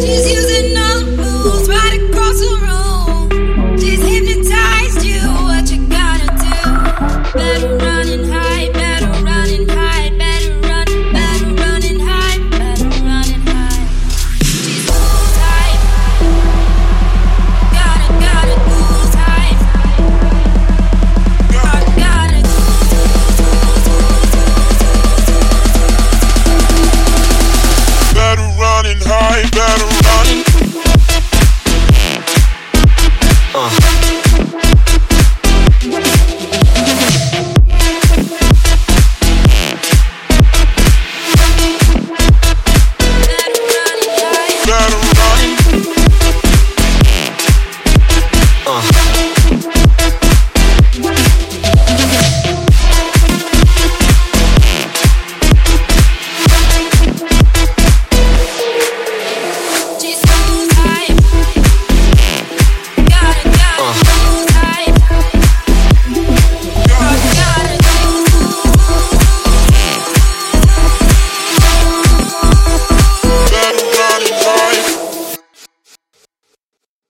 She's using running high, better running. Uh.